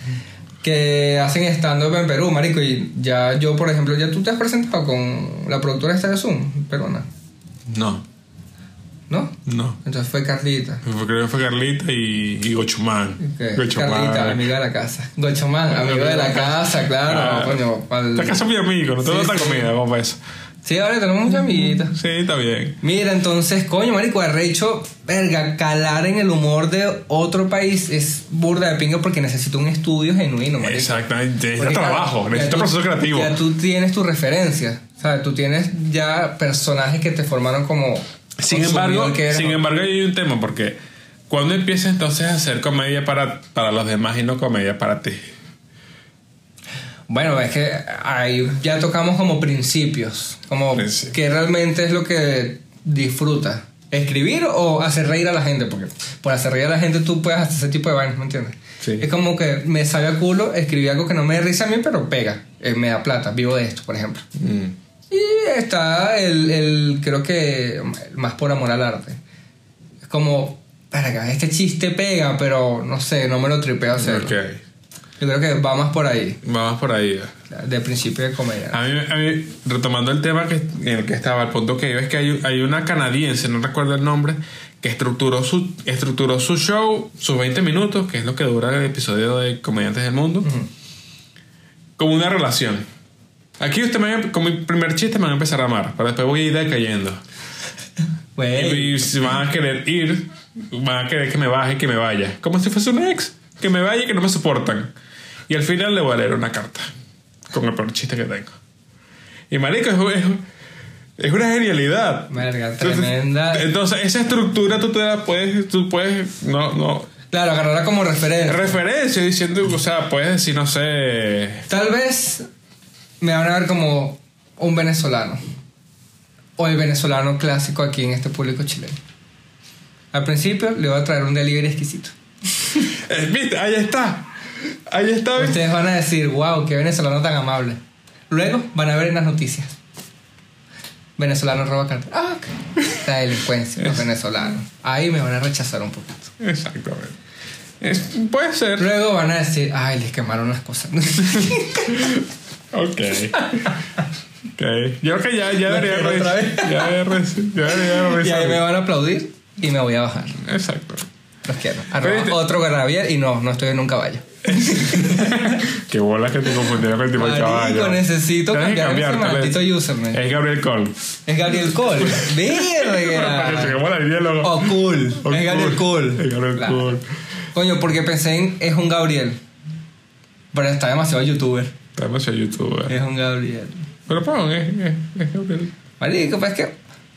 que hacen stand-up en Perú, marico, y ya yo, por ejemplo, ya tú te has presentado con la productora esta de Zoom, peruana, No, ¿no? no. Entonces fue Carlita. Fue- Creo que fue Carlita y, y Gochumán. que- Gochumán. Carlita, amiga de la casa. Gochomán, amigo de la casa, claro, Ah. coño. pa'l- Esta casa es mi amigo, no te Sí, da sí. comida, vamos para eso. Sí, ahora tenemos muchas amiguitas. Sí, está bien. Mira, entonces, coño, marico, arrecho, verga, calar en el humor de otro país es burda de pinga porque necesita un estudio genuino, marico. Exactamente. Necesita Porque, trabajo, tú- proceso creativo. Ya tú tienes tu referencia, ¿sabes? Tú tienes ya personajes que te formaron como... Sin embargo, que sin embargo, hay un tema porque cuando empiezas entonces a hacer comedia para, para los demás y no comedia para ti. Bueno, es que ahí ya tocamos como principios, como Principios. que realmente es lo que disfrutas. ¿Escribir o hacer reír a la gente? Porque por hacer reír a la gente tú puedes hacer ese tipo de vainas, ¿me entiendes? Sí. Es como que me sabe a culo escribir algo que no me dé risa a mí, pero pega. Eh, me da plata, vivo de esto, por ejemplo. Mm. Y está el, el creo que, el más por amor al arte. Es como, este chiste pega, pero no sé, no me lo tripeo hacerlo. Ok. Yo creo que va más por ahí, Vamos por ahí. de principio de comedia. A mí, a mí, retomando el tema que, en el que estaba, el punto que iba es que hay, hay una canadiense, no recuerdo el nombre, que estructuró su, estructuró su show, sus 20 minutos, que es lo que dura el episodio de Comediantes del Mundo, como una relación. Aquí usted me, va- con mi primer chiste me van a empezar a amar, pero después voy a ir decayendo. (laughs) Güey, Y si van a querer ir, van a querer que me baje y que me vaya. Como si fuese un ex. Que me vaya y que no me soportan. Y al final le voy a leer una carta. Con el peor chiste que tengo. Y marico, es, es- una genialidad. Entonces- tremenda. Entonces, esa estructura tú te la puedes, tú puedes, no, no. Claro, agarrarla como referencia. Referencia diciendo, o sea, puedes decir, no sé. Tal vez me van a ver como un venezolano. O el venezolano clásico aquí en este público chileno. Al principio le voy a traer un delivery exquisito. (laughs) eh, ¿Viste? Ahí está. Ahí está. Ustedes van a decir, wow, qué venezolano tan amable. Luego van a ver en las noticias. Venezolano roba cartera. Ah, ok. La delincuencia, los venezolanos. Ahí me van a rechazar un poquito. Exactamente. Es- puede ser. Luego van a decir, ay, les quemaron las cosas. (laughs) Ok. ok. Yo creo que ya, ya ¿La debería otra vez? Ya debería ya debería (laughs) y ahí me van a aplaudir y me voy a bajar. Exacto. Los quiero. Arroba este- otro Garravier y no, no estoy en un caballo. (laughs) Qué bolas que te confundieron con el tipo de caballo. necesito cambiar ese maldito username. Es Gabriel Cole. Es Gabriel Cole. (laughs) Verga. O cool. O Es Gabriel. Cole. Es Gabriel. Cole. Coño, porque pensé en es un Gabriel. Pero está demasiado youtuber. Está demasiado youtuber. Es un Gabriel. Pero pon, es, es, es Gabriel. Marico, pues que.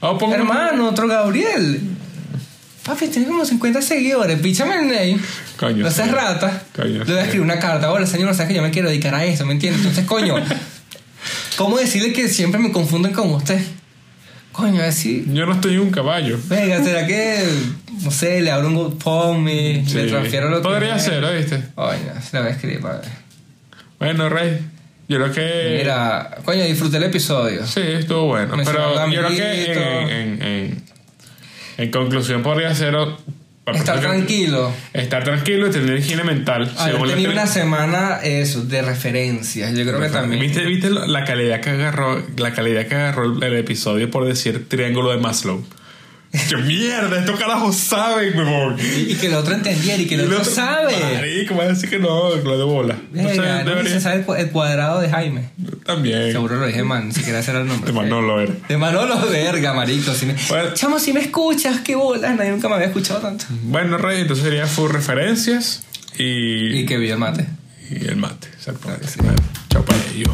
Oh, Hermano, otro Gabriel. Papi, tiene como 50 seguidores. Píchame el name. Coño, No seas rata. Coño, Le voy a escribir una carta. Hola, señor, sabes que yo me quiero dedicar a eso, ¿me entiendes? Entonces, coño, (laughs) ¿cómo decirle que siempre me confunden con usted? Coño, así. Yo no estoy un caballo. Venga, ¿será que, no sé, le abro un GoFundMe, Sí. le transfiero lo que... Podría ser, ¿oíste? Coño, se la voy a escribir, padre. Bueno, Rey. Yo creo que. Mira, coño, disfruté el episodio. Sí, estuvo bueno. Me pero yo creo que en, en, en, en conclusión podría ser. Estar tranquilo. Estar tranquilo y tener higiene mental. Según tenido tri- una semana, eso, de referencias. Yo creo que también... ¿Viste, viste la calidad que agarró la calidad que agarró el, el episodio por decir triángulo de Maslow? (laughs) ¡Qué mierda! Estos carajos saben, huevón. Y, y que el otro entendiera y que el, el otro, otro- sabe. Marico, va a decir que no, que lo de bola. Entonces, Venga, no debería- se sabe el cu- el cuadrado de Jaime. También. Seguro lo dije mal, ni siquiera ese era el nombre. De Manolo era. De Manolo, verga, marico. Si me... Bueno. Chamo, si me escuchas, qué bolas. Nadie nunca me había escuchado tanto. Bueno, Rey, entonces sería full referencias y, Y que vio el mate. y el mate. Exactamente. Claro sí. Bueno, chao para ellos.